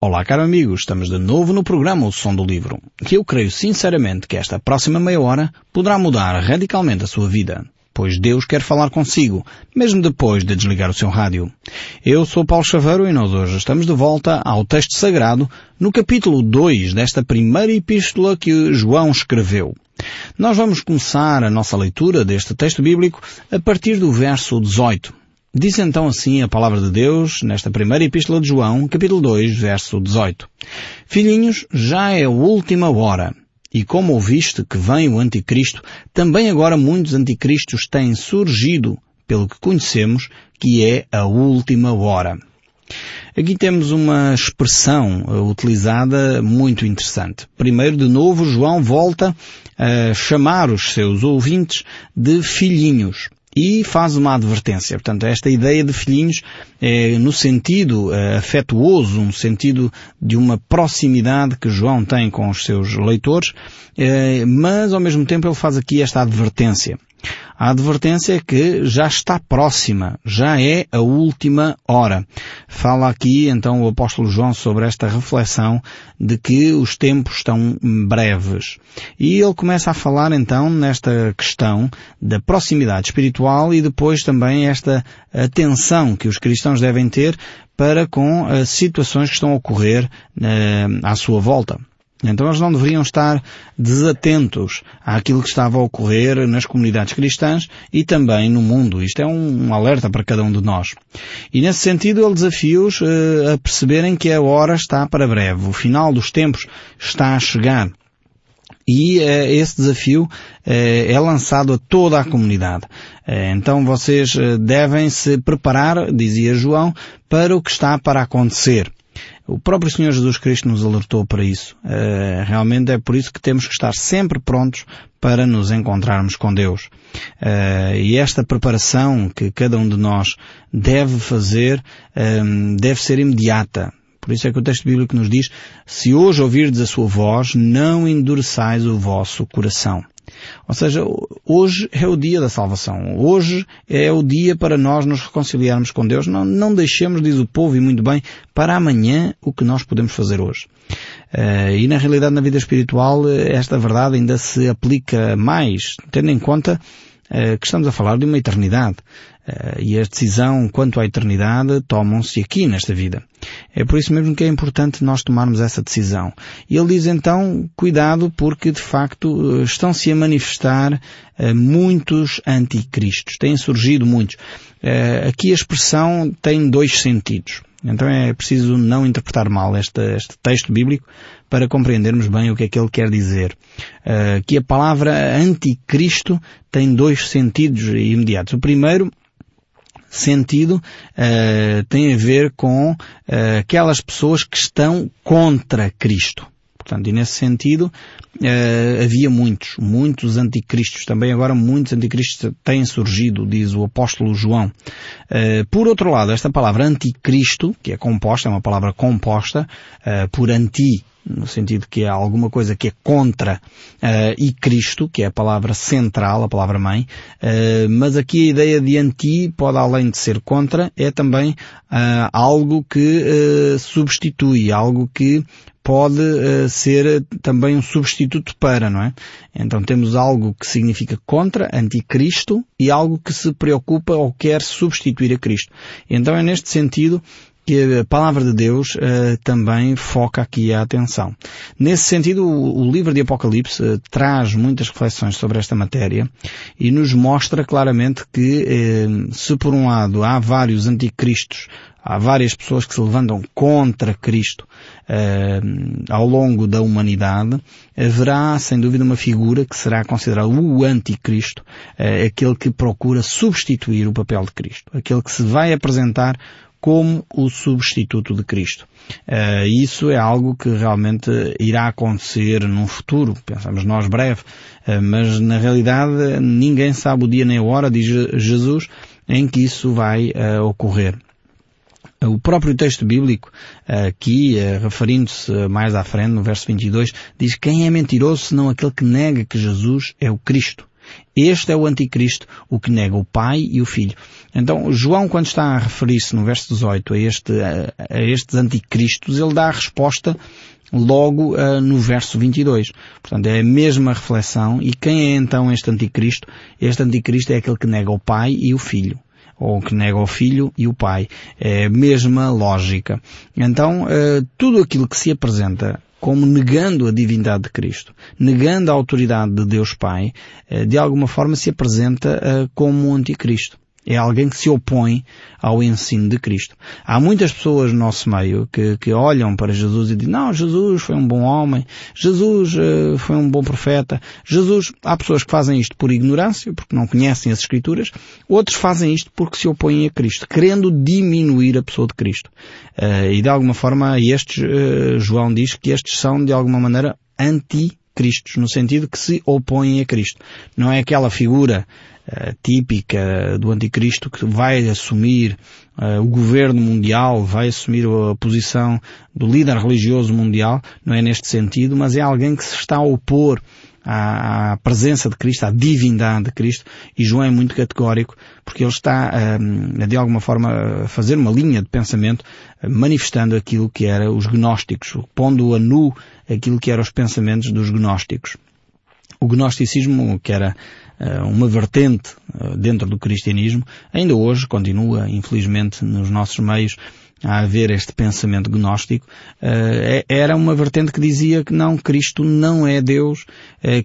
Olá, caro amigo, estamos de novo no programa O Som do Livro, que eu creio sinceramente que esta próxima meia hora poderá mudar radicalmente a sua vida, pois Deus quer falar consigo, mesmo depois de desligar o seu rádio. Eu sou Paulo Chaveiro e nós hoje estamos de volta ao texto sagrado no capítulo 2 desta primeira epístola que João escreveu. Nós vamos começar a nossa leitura deste texto bíblico a partir do verso 18. Diz então assim a palavra de Deus nesta primeira epístola de João, capítulo 2, verso 18. Filhinhos, já é a última hora. E como ouviste que vem o anticristo, também agora muitos anticristos têm surgido, pelo que conhecemos, que é a última hora. Aqui temos uma expressão uh, utilizada muito interessante. Primeiro, de novo, João volta a chamar os seus ouvintes de filhinhos e faz uma advertência. Portanto, esta ideia de filhinhos é no sentido é, afetuoso, no sentido de uma proximidade que João tem com os seus leitores, é, mas ao mesmo tempo ele faz aqui esta advertência. A advertência é que já está próxima, já é a última hora. Fala aqui então o apóstolo João sobre esta reflexão de que os tempos estão breves. E ele começa a falar então nesta questão da proximidade espiritual e depois também esta atenção que os cristãos devem ter para com as situações que estão a ocorrer eh, à sua volta. Então eles não deveriam estar desatentos àquilo que estava a ocorrer nas comunidades cristãs e também no mundo. Isto é um alerta para cada um de nós. E nesse sentido ele desafia-os uh, a perceberem que a hora está para breve. O final dos tempos está a chegar. E uh, esse desafio uh, é lançado a toda a comunidade. então vocês devem se preparar, dizia João, para o que está para acontecer. O próprio Senhor Jesus Cristo nos alertou para isso. Uh, realmente é por isso que temos que estar sempre prontos para nos encontrarmos com Deus. Uh, e esta preparação que cada um de nós deve fazer uh, deve ser imediata. Por isso é que o texto bíblico nos diz, se hoje ouvirdes a sua voz, não endureçais o vosso coração. Ou seja, hoje é o dia da salvação. Hoje é o dia para nós nos reconciliarmos com Deus. Não, não deixemos, diz o povo, e muito bem, para amanhã o que nós podemos fazer hoje. Uh, e na realidade, na vida espiritual, esta verdade ainda se aplica mais, tendo em conta que estamos a falar de uma eternidade. Uh, e a decisão quanto à eternidade tomam-se aqui nesta vida. É por isso mesmo que é importante nós tomarmos essa decisão. E ele diz então, cuidado porque de facto estão-se a manifestar muitos anticristos. Têm surgido muitos. Aqui a expressão tem dois sentidos. Então é preciso não interpretar mal este, este texto bíblico para compreendermos bem o que é que ele quer dizer. Uh, que a palavra anticristo tem dois sentidos imediatos. O primeiro sentido uh, tem a ver com uh, aquelas pessoas que estão contra Cristo. Portanto, e nesse sentido, uh, havia muitos, muitos anticristos. Também agora muitos anticristos têm surgido, diz o apóstolo João. Uh, por outro lado, esta palavra anticristo, que é composta, é uma palavra composta uh, por anti no sentido que é alguma coisa que é contra uh, e Cristo, que é a palavra central, a palavra mãe, uh, mas aqui a ideia de anti pode, além de ser contra, é também uh, algo que substitui, algo que pode uh, ser também um substituto para, não é? Então temos algo que significa contra, anticristo, e algo que se preocupa ou quer substituir a Cristo. Então é neste sentido que a palavra de Deus uh, também foca aqui a atenção. Nesse sentido, o, o livro de Apocalipse uh, traz muitas reflexões sobre esta matéria e nos mostra claramente que, uh, se por um lado há vários anticristos, há várias pessoas que se levantam contra Cristo ao longo da humanidade, haverá sem dúvida uma figura que será considerada o anticristo, aquele que procura substituir o papel de Cristo, aquele que se vai apresentar como o substituto de Cristo. Uh, isso é algo que realmente irá acontecer num futuro, pensamos nós breve, uh, mas na realidade ninguém sabe o dia nem a hora, diz Jesus, em que isso vai uh, ocorrer. O próprio texto bíblico, aqui, referindo-se mais à frente, no verso 22, diz quem é mentiroso senão aquele que nega que Jesus é o Cristo. Este é o anticristo, o que nega o Pai e o Filho. Então, João, quando está a referir-se no verso 18 a, este, a, estes anticristos, ele dá a resposta logo uh, no verso 22. Portanto, é a mesma reflexão. E quem é então este anticristo? Este anticristo é aquele que nega o Pai e o Filho ou que nega o filho e o pai. É a mesma lógica. Então, uh, tudo aquilo que se apresenta como negando a divindade de Cristo, negando a autoridade de Deus Pai, uh, de alguma forma se apresenta uh, como um anticristo. É alguém que se opõe ao ensino de Cristo. Há muitas pessoas no nosso meio que, que olham para Jesus e dizem, não, Jesus foi um bom homem, Jesus uh, foi um bom profeta, Jesus, há pessoas que fazem isto por ignorância, porque não conhecem as Escrituras, outros fazem isto porque se opõem a Cristo, querendo diminuir a pessoa de Cristo. Uh, e de alguma forma estes, uh, João diz que estes são de alguma maneira anti Cristos, no sentido que se opõem a Cristo. Não é aquela figura uh, típica do anticristo que vai assumir uh, o governo mundial, vai assumir a posição do líder religioso mundial, não é neste sentido, mas é alguém que se está a opor à, presença de Cristo, à divindade de Cristo, e João é muito categórico, porque ele está, a, de alguma forma, a fazer uma linha de pensamento, manifestando aquilo que era os gnósticos, pondo a nu aquilo que eram os pensamentos dos gnósticos. O gnosticismo, que era uh, uma vertente uh, dentro do cristianismo, ainda hoje continua, infelizmente, nos nossos meios, a haver este pensamento gnóstico, uh, era uma vertente que dizia que não, Cristo não é Deus,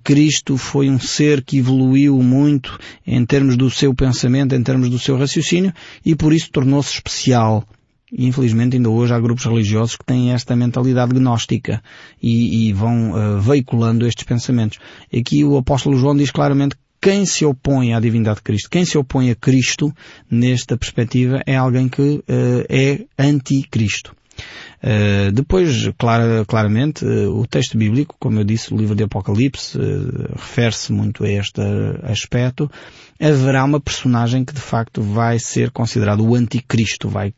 Cristo foi um ser que evoluiu muito em termos do seu pensamento, em termos do seu raciocínio, e por isso tornou-se especial. E infelizmente ainda hoje há grupos religiosos que têm esta mentalidade gnóstica e, e vão uh, veiculando estes pensamentos. Aqui o apóstolo João diz claramente quem se opõe à divindade de Cristo, quem se opõe a Cristo, nesta perspectiva, é alguém que uh, é anticristo. Uh, depois, clara, claramente, uh, o texto bíblico, como eu disse, o livro de Apocalipse, uh, refere-se muito a este aspecto. Haverá uma personagem que de facto vai ser considerado o anticristo, vai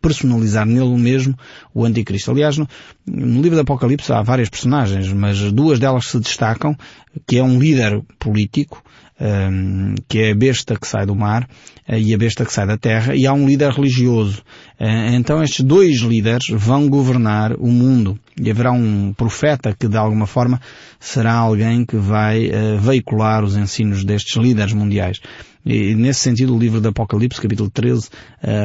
personalizar nele mesmo o anticristo. Aliás, no, no livro do Apocalipse há várias personagens, mas duas delas se destacam, que é um líder político, um, que é a besta que sai do mar uh, e a besta que sai da terra, e há um líder religioso. Uh, então estes dois líderes vão governar o mundo. E haverá um profeta que de alguma forma será alguém que vai uh, veicular os ensinos destes líderes mundiais. E nesse sentido o livro do Apocalipse, capítulo 13,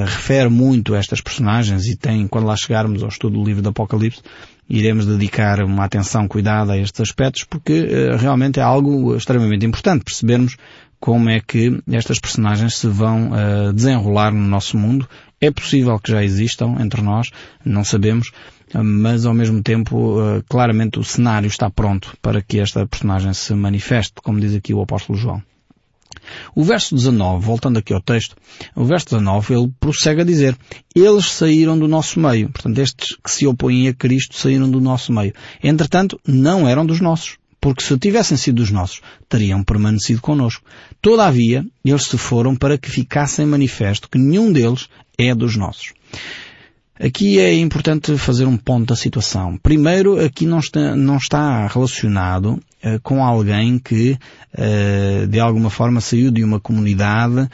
refere muito a estas personagens e tem, quando lá chegarmos ao estudo do livro do Apocalipse, iremos dedicar uma atenção cuidada a estes aspectos porque uh, realmente é algo extremamente importante percebermos como é que estas personagens se vão uh, desenrolar no nosso mundo. É possível que já existam entre nós, não sabemos, mas ao mesmo tempo, uh, claramente o cenário está pronto para que esta personagem se manifeste, como diz aqui o apóstolo João. O verso 19, voltando aqui ao texto, o verso 19 ele prossegue a dizer, eles saíram do nosso meio. Portanto, estes que se opõem a Cristo saíram do nosso meio. Entretanto, não eram dos nossos. Porque se tivessem sido dos nossos, teriam permanecido connosco. Todavia, eles se foram para que ficassem manifesto que nenhum deles é dos nossos. Aqui é importante fazer um ponto da situação. Primeiro, aqui não está, não está relacionado uh, com alguém que, uh, de alguma forma, saiu de uma comunidade uh,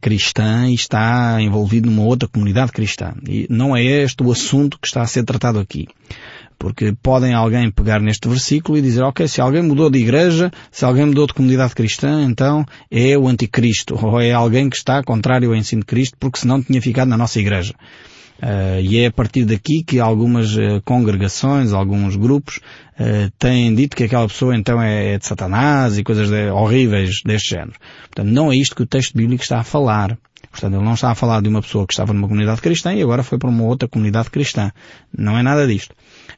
cristã e está envolvido numa outra comunidade cristã. E não é este o assunto que está a ser tratado aqui. Porque podem alguém pegar neste versículo e dizer, ok, se alguém mudou de igreja, se alguém mudou de comunidade cristã, então é o anticristo, ou é alguém que está contrário ao ensino de Cristo, porque senão tinha ficado na nossa igreja. Uh, e é a partir daqui que algumas uh, congregações, alguns grupos, uh, têm dito que aquela pessoa então é, é de Satanás e coisas de, horríveis deste género. Portanto, não é isto que o texto bíblico está a falar. Portanto, ele não está a falar de uma pessoa que estava numa comunidade cristã e agora foi para uma outra comunidade cristã. Não é nada disto.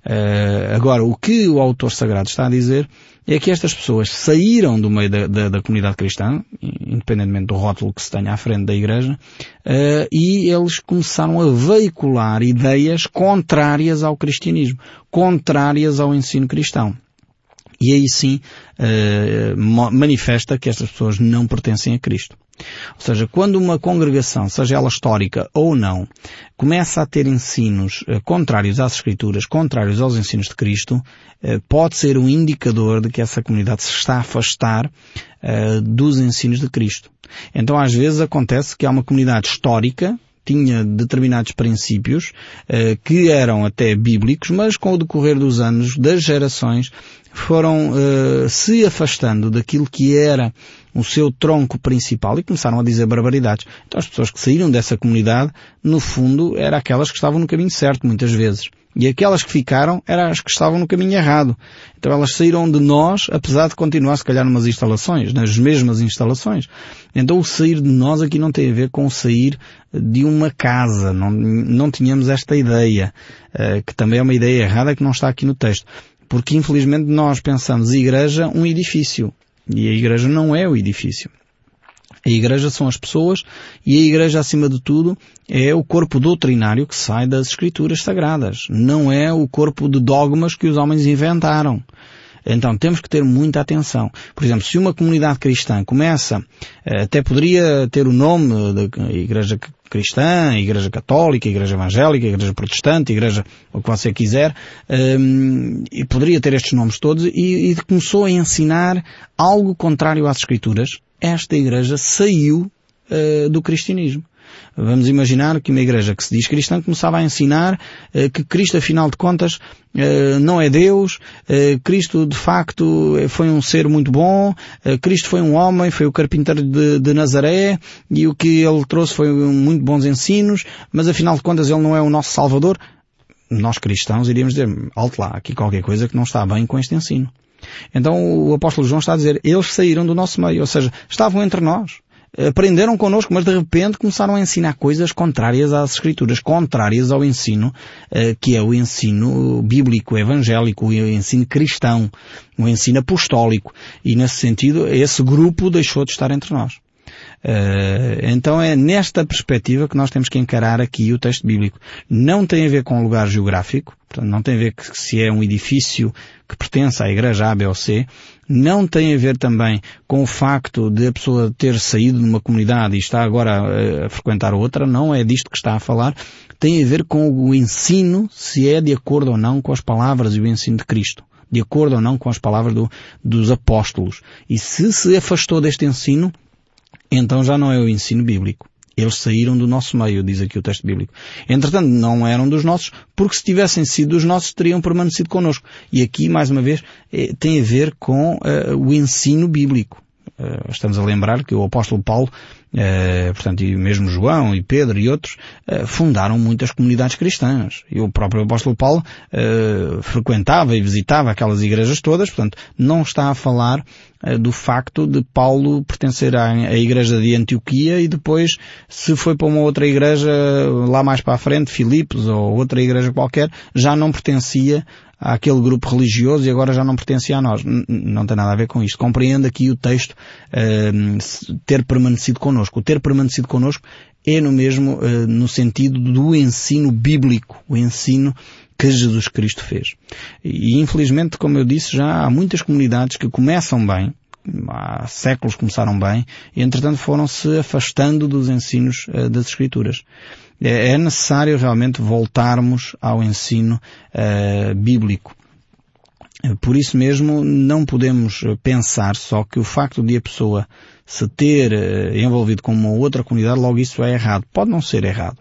Uh, agora, o que o autor sagrado está a dizer é que estas pessoas saíram do meio da, da, da comunidade cristã, independentemente do rótulo que se tenha à frente da igreja, uh, e eles começaram a veicular ideias contrárias ao cristianismo, contrárias ao ensino cristão. E aí sim uh, manifesta que estas pessoas não pertencem a Cristo. Ou seja, quando uma congregação, seja ela histórica ou não, começa a ter ensinos eh, contrários às Escrituras, contrários aos ensinos de Cristo, eh, pode ser um indicador de que essa comunidade se está a afastar eh, dos ensinos de Cristo. Então às vezes acontece que há uma comunidade histórica, tinha determinados princípios que eram até bíblicos, mas com o decorrer dos anos, das gerações, foram uh, se afastando daquilo que era o seu tronco principal e começaram a dizer barbaridades. Então as pessoas que saíram dessa comunidade, no fundo, eram aquelas que estavam no caminho certo, muitas vezes. E aquelas que ficaram eram as que estavam no caminho errado. Então elas saíram de nós, apesar de continuar se calhar numas instalações, nas mesmas instalações. Então o sair de nós aqui não tem a ver com sair de uma casa. Não, não tínhamos esta ideia, uh, que também é uma ideia errada que não está aqui no texto. Porque infelizmente nós pensamos igreja um edifício. E a igreja não é o edifício. A igreja são as pessoas e a igreja, acima de tudo, é o corpo doutrinário que sai das escrituras sagradas. Não é o corpo de dogmas que os homens inventaram. Então temos que ter muita atenção. Por exemplo, se uma comunidade cristã começa, eh, até poderia ter o nome da Igreja Cristã, Igreja Católica, Igreja Evangélica, Igreja Protestante, Igreja o que você quiser, ehm, e poderia ter estes nomes todos, e, e começou a ensinar algo contrário às Escrituras, esta igreja saiu uh, do cristianismo. Vamos imaginar que uma igreja que se diz cristã começava a ensinar eh, que Cristo, afinal de contas, eh, não é Deus, Cristo de facto foi um ser muito bom, Cristo foi um homem, foi o carpinteiro de, de Nazaré e o que ele trouxe foi muito bons ensinos, mas afinal de contas ele não é o nosso Salvador. Nós cristãos iríamos dizer, alto lá, aqui qualquer coisa que não está bem com este ensino. Então o apóstolo João está a dizer, eles saíram do nosso meio, ou seja, estavam entre nós aprenderam connosco, mas de repente começaram a ensinar coisas contrárias às escrituras, contrárias ao ensino eh, que é o ensino bíblico, evangélico, o ensino cristão, o ensino apostólico. E nesse sentido, esse grupo deixou de estar entre nós. Uh, então é nesta perspectiva que nós temos que encarar aqui o texto bíblico. Não tem a ver com lugar geográfico, portanto, não tem a ver que se é um edifício que pertence à igreja A, B ou C, não tem a ver também com o facto de a pessoa ter saído de uma comunidade e está agora a, a frequentar outra, não é disto que está a falar, tem a ver com o ensino, se é de acordo ou não com as palavras e o ensino de Cristo de acordo ou não com as palavras do, dos apóstolos. E se se afastou deste ensino, então já não é o ensino bíblico. Eles saíram do nosso meio, diz aqui o texto bíblico. Entretanto, não eram dos nossos, porque se tivessem sido dos nossos, teriam permanecido connosco. E aqui, mais uma vez, eh, tem a ver com uh, o ensino bíblico. Uh, estamos a lembrar que o apóstolo Paulo Uh, portanto, e mesmo João e Pedro e outros uh, fundaram muitas comunidades cristãs. E o próprio apóstolo Paulo frequentava e visitava aquelas igrejas todas, portanto, não está a falar do facto de Paulo pertencer à, igreja de Antioquia e depois, se foi para uma outra igreja lá mais para a frente, Filipos ou outra igreja qualquer, já não pertencia àquele grupo religioso e agora já não pertencia a nós. Não tem nada a ver com isto. Compreende aqui o texto uh, ter permanecido connosco. O ter permanecido connosco é no mesmo, uh, no sentido do ensino bíblico, o ensino que Jesus Cristo fez. E infelizmente, como eu disse, já há muitas comunidades que começam bem, há séculos começaram bem, e entretanto foram se afastando dos ensinos uh, das Escrituras. É, é necessário realmente voltarmos ao ensino uh, bíblico. Por isso mesmo não podemos pensar só que o facto de a pessoa se ter envolvido com uma outra comunidade, logo isso é errado. Pode não ser errado.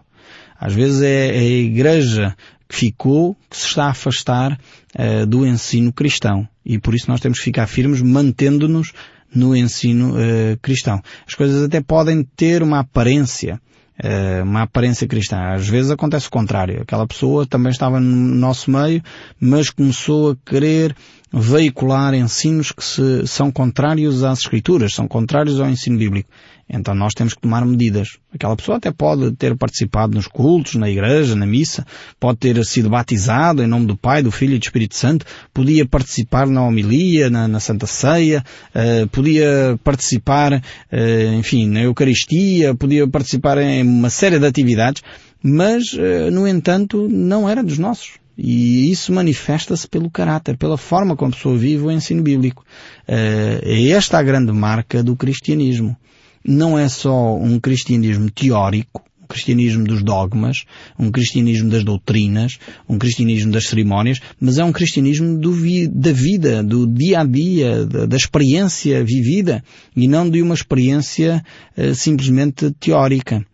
Às vezes é, a igreja que ficou que se está a afastar uh, do ensino cristão. E por isso nós temos que ficar firmes mantendo-nos no ensino uh, cristão. As coisas até podem ter uma aparência eh, uma aparência cristã. Às vezes acontece o contrário. Aquela pessoa também estava no nosso meio, mas começou a querer veicular ensinos que se, são contrários às escrituras, são contrários ao ensino bíblico. Então nós temos que tomar medidas. Aquela pessoa até pode ter participado nos cultos, na igreja, na missa, pode ter sido batizado em nome do Pai, do Filho e do Espírito Santo, podia participar na homilia, na, na Santa Ceia, uh, podia participar, uh, enfim, na Eucaristia, podia participar em uma série de atividades, mas, uh, no entanto, não era dos nossos. E isso manifesta-se pelo caráter, pela forma como a pessoa vive o ensino bíblico. É esta a grande marca do cristianismo não é só um cristianismo teórico, um cristianismo dos dogmas, um cristianismo das doutrinas, um cristianismo das cerimónias, mas é um cristianismo vi da vida, do dia a dia, da, da, experiência vivida e não de uma experiência uh, simplesmente teórica.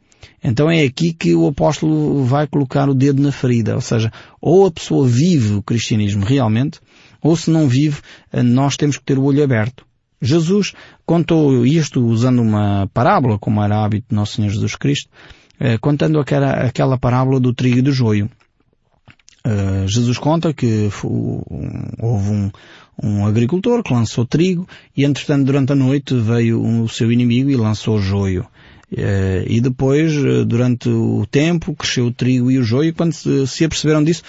Então é aqui que o apóstolo vai colocar o dedo na ferida, ou seja, ou a pessoa vive o cristianismo realmente, ou se não vive, uh, nós temos que ter o olho aberto. Jesus contou isto usando uma parábola, como era hábito de Nosso Senhor Jesus Cristo, eh, contando aquela, aquela parábola do trigo e do joio. Uh, Jesus conta que houve um, um, agricultor que lançou trigo e entretanto durante a noite veio um, o seu inimigo e lançou joio. Uh, e depois, durante o tempo, cresceu o trigo e o joio e quando se, se aperceberam disso,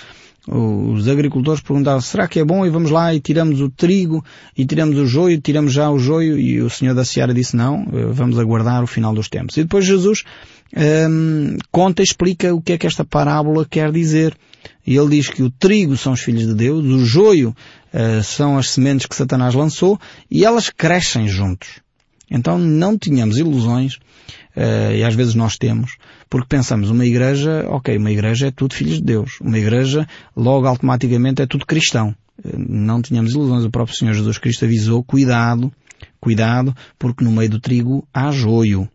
os agricultores perguntaram, será que é bom? E vamos lá e tiramos o trigo e tiramos o joio, tiramos já o joio e o Senhor da Seara disse não, vamos aguardar o final dos tempos. E depois Jesus um, conta explica o que é que esta parábola quer dizer. E ele diz que o trigo são os filhos de Deus, o joio uh, são as sementes que Satanás lançou e elas crescem juntos. Então não tínhamos ilusões, uh, e às vezes nós temos, porque pensamos uma igreja, ok, uma igreja é tudo filhos de Deus. Uma igreja, logo automaticamente é tudo cristão. Não tínhamos ilusões. O próprio Senhor Jesus Cristo avisou, cuidado, cuidado, porque no meio do trigo há joio.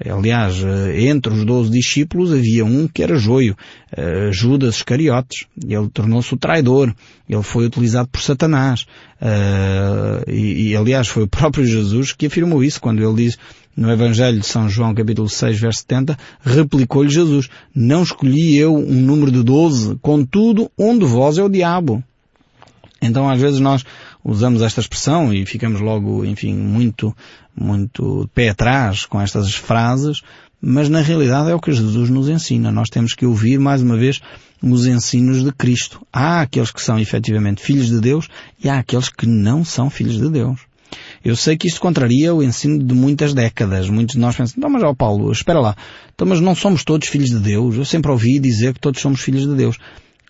Aliás, eh, entre os doze discípulos havia um que era joio, eh, Judas Iscariotes. Ele tornou-se o traidor. Ele foi utilizado por Satanás. Eh, e, aliás, foi o próprio Jesus que afirmou isso quando ele diz no Evangelho de São João, capítulo 6, verso 70, replicou-lhe Jesus, não escolhi eu um número de doze, contudo, um de vós é o diabo. Então, às vezes nós usamos esta expressão e ficamos logo, enfim, muito, muito pé atrás com estas frases, mas na realidade é o que Jesus nos ensina. Nós temos que ouvir, mais uma vez, os ensinos de Cristo. Há aqueles que são efetivamente filhos de Deus e há aqueles que não são filhos de Deus. Eu sei que isto contraria o ensino de muitas décadas. Muitos de nós pensam, não, mas ó Paulo, espera lá. Então, mas não somos todos filhos de Deus. Eu sempre ouvi dizer que todos somos filhos de Deus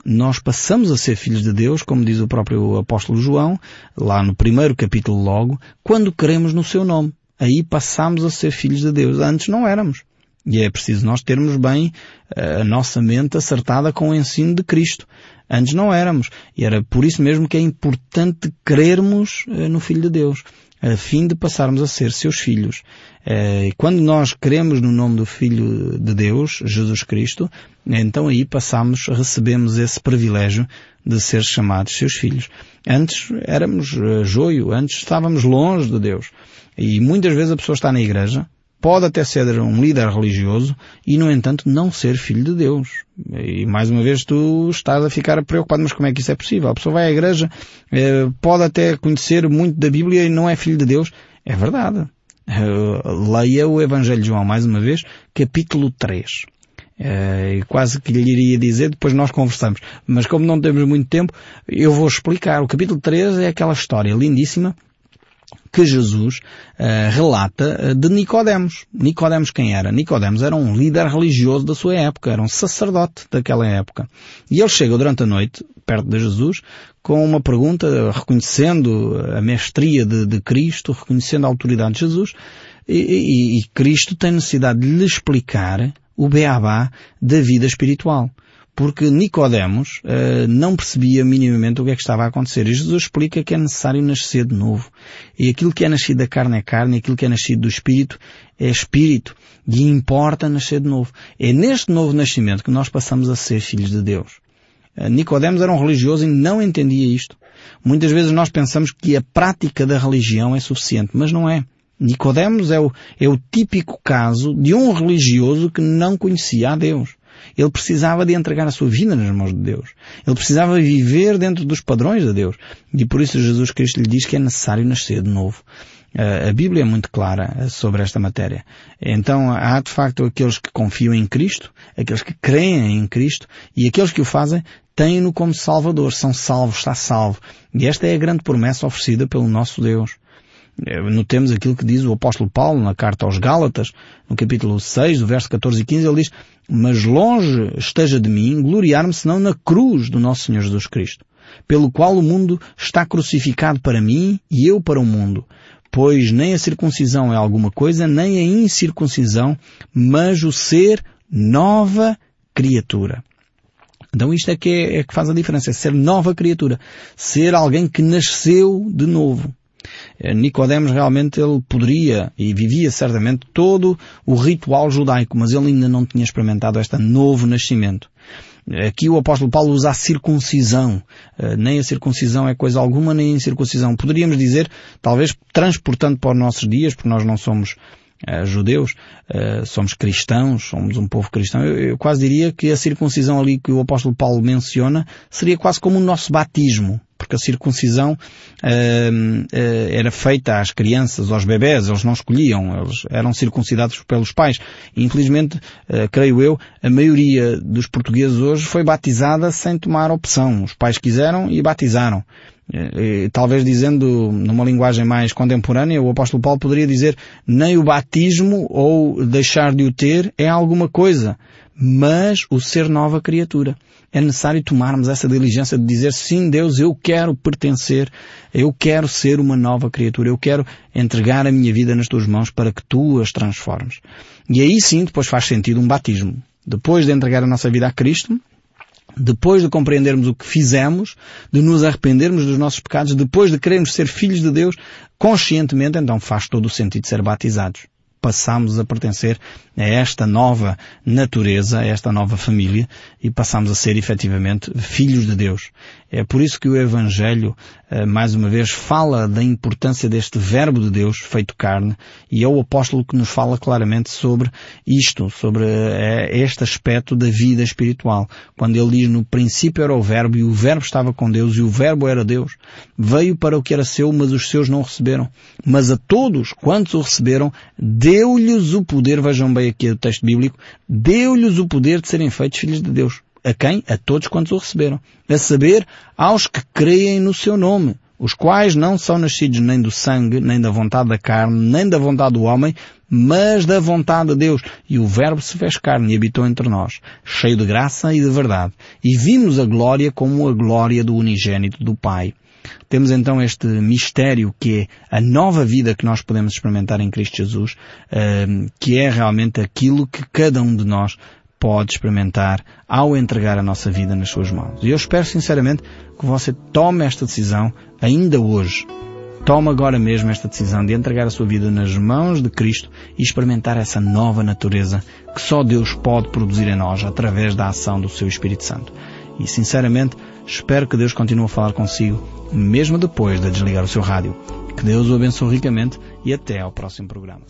nós passamos a ser filhos de Deus, como diz o próprio apóstolo João, lá no primeiro capítulo logo, quando queremos no seu nome. Aí passamos a ser filhos de Deus. Antes não éramos. E é preciso nós termos bem eh, a nossa mente acertada com o ensino de Cristo. Antes não éramos. E era por isso mesmo que é importante crermos eh, no Filho de Deus a fim de passarmos a ser seus filhos. Eh, quando nós cremos no nome do Filho de Deus, Jesus Cristo, então aí passamos, recebemos esse privilégio de ser chamados seus filhos. Antes éramos eh, joio, antes estávamos longe de Deus. E muitas vezes a pessoa está na igreja, pode até ser um líder religioso e, no entanto, não ser filho de Deus. E, mais uma vez, tu estás a ficar preocupado, mas como é que isso é possível? A pessoa vai à igreja, eh, pode até conhecer muito da Bíblia e não é filho de Deus. É verdade. Eh, leia o Evangelho de João, mais uma vez, capítulo 3. Uh, quase que lhe iria dizer, depois nós conversamos. Mas como não temos muito tempo, eu vou explicar. O capítulo 3 é aquela história lindíssima que Jesus uh, relata uh, de Nicodemos. Nicodemos quem era? Nicodemos era um líder religioso da sua época, era um sacerdote daquela época. E ele chega durante a noite, perto de Jesus, com uma pergunta, reconhecendo a mestria de, de Cristo, reconhecendo a autoridade de Jesus, e, e, e Cristo tem necessidade de lhe explicar o beabá da vida espiritual porque Nicodemos uh, não percebia minimamente o que é que estava a acontecer. E Jesus explica que é necessário nascer de novo. E aquilo que é nascido da carne é carne, aquilo que é nascido do Espírito é Espírito. E importa nascer de novo. É neste novo nascimento que nós passamos a ser filhos de Deus. Uh, Nicodemos era um religioso e não entendia isto. Muitas vezes nós pensamos que a prática da religião é suficiente, mas não é. Nicodemos é o, é o típico caso de um religioso que não conhecia a Deus. Ele precisava de entregar a sua vida nas mãos de Deus. Ele precisava viver dentro dos padrões de Deus. E por isso Jesus Cristo lhe diz que é necessário nascer de novo. A Bíblia é muito clara sobre esta matéria. Então há de facto aqueles que confiam em Cristo, aqueles que creem em Cristo e aqueles que o fazem têm-no como Salvador, são salvos, está salvo. E esta é a grande promessa oferecida pelo nosso Deus. Eh, notemos aquilo que diz o apóstolo Paulo na carta aos Gálatas, no capítulo 6, do verso 14 e 15, ele diz, mas longe esteja de mim gloriar-me senão na cruz do nosso Senhor Jesus Cristo, pelo qual o mundo está crucificado para mim e eu para o mundo. Pois nem a circuncisão é alguma coisa, nem a incircuncisão, mas o ser nova criatura. Então isto é que, é, é que faz a diferença, é ser nova criatura. Ser alguém que nasceu de novo. Eh, Nicodemos realmente ele poderia e vivia certamente todo o ritual judaico, mas ele ainda não tinha experimentado este novo nascimento. Aqui o apóstolo Paulo usa a circuncisão. Eh, nem a circuncisão é coisa alguma, nem a incircuncisão. Poderíamos dizer, talvez transportando para os nossos dias, porque nós não somos judeus, somos cristãos, somos um povo cristão. Eu, quase diria que a circuncisão ali que o apóstolo Paulo menciona seria quase como o nosso batismo porque a circuncisão uh, uh, era feita às crianças, aos bebés, eles não escolhiam, eles eram circuncidados pelos pais. Infelizmente, uh, creio eu, a maioria dos portugueses hoje foi batizada sem tomar opção. Os pais quiseram e batizaram. E, talvez dizendo numa linguagem mais contemporânea, o apóstolo Paulo poderia dizer nem o batismo ou deixar de o ter é alguma coisa, mas o ser nova criatura é necessário tomarmos essa diligência de dizer sim, Deus, eu quero pertencer, eu quero ser uma nova criatura, eu quero entregar a minha vida nas tuas mãos para que tu as transformes. E aí sim depois faz sentido um batismo. Depois de entregar a nossa vida a Cristo, depois de compreendermos o que fizemos, de nos arrependermos dos nossos pecados, depois de querermos ser filhos de Deus, conscientemente então faz todo o sentido ser batizados passamos a pertencer a esta nova natureza, a esta nova família e passamos a ser efetivamente filhos de Deus. É por isso que o Evangelho, eh, mais uma vez, fala da importância deste verbo de Deus feito carne e é o apóstolo que nos fala claramente sobre isto, sobre eh, este aspecto da vida espiritual. Quando ele diz no princípio era o verbo e o verbo estava com Deus e o verbo era Deus. Veio para o que era seu, mas os seus não receberam. Mas a todos quantos o receberam, deu-lhes o poder, vejam bem aqui o texto bíblico, deu-lhes o poder de serem feitos filhos de Deus. A quem? A todos quantos o receberam. A saber, aos que creem no seu nome, os quais não são nascidos nem do sangue, nem da vontade da carne, nem da vontade do homem, mas da vontade de Deus. E o Verbo se fez carne e habitou entre nós, cheio de graça e de verdade. E vimos a glória como a glória do unigênito do Pai. Temos então este mistério que é a nova vida que nós podemos experimentar em Cristo Jesus, eh, que é realmente aquilo que cada um de nós pode experimentar ao entregar a nossa vida nas suas mãos. E eu espero sinceramente que você tome esta decisão ainda hoje. Tome agora mesmo esta decisão de entregar a sua vida nas mãos de Cristo e experimentar essa nova natureza que só Deus pode produzir em nós através da ação do seu Espírito Santo. E sinceramente, espero que Deus continue a falar consigo mesmo depois de desligar o seu rádio. Que Deus o abençoe ricamente e até ao próximo programa.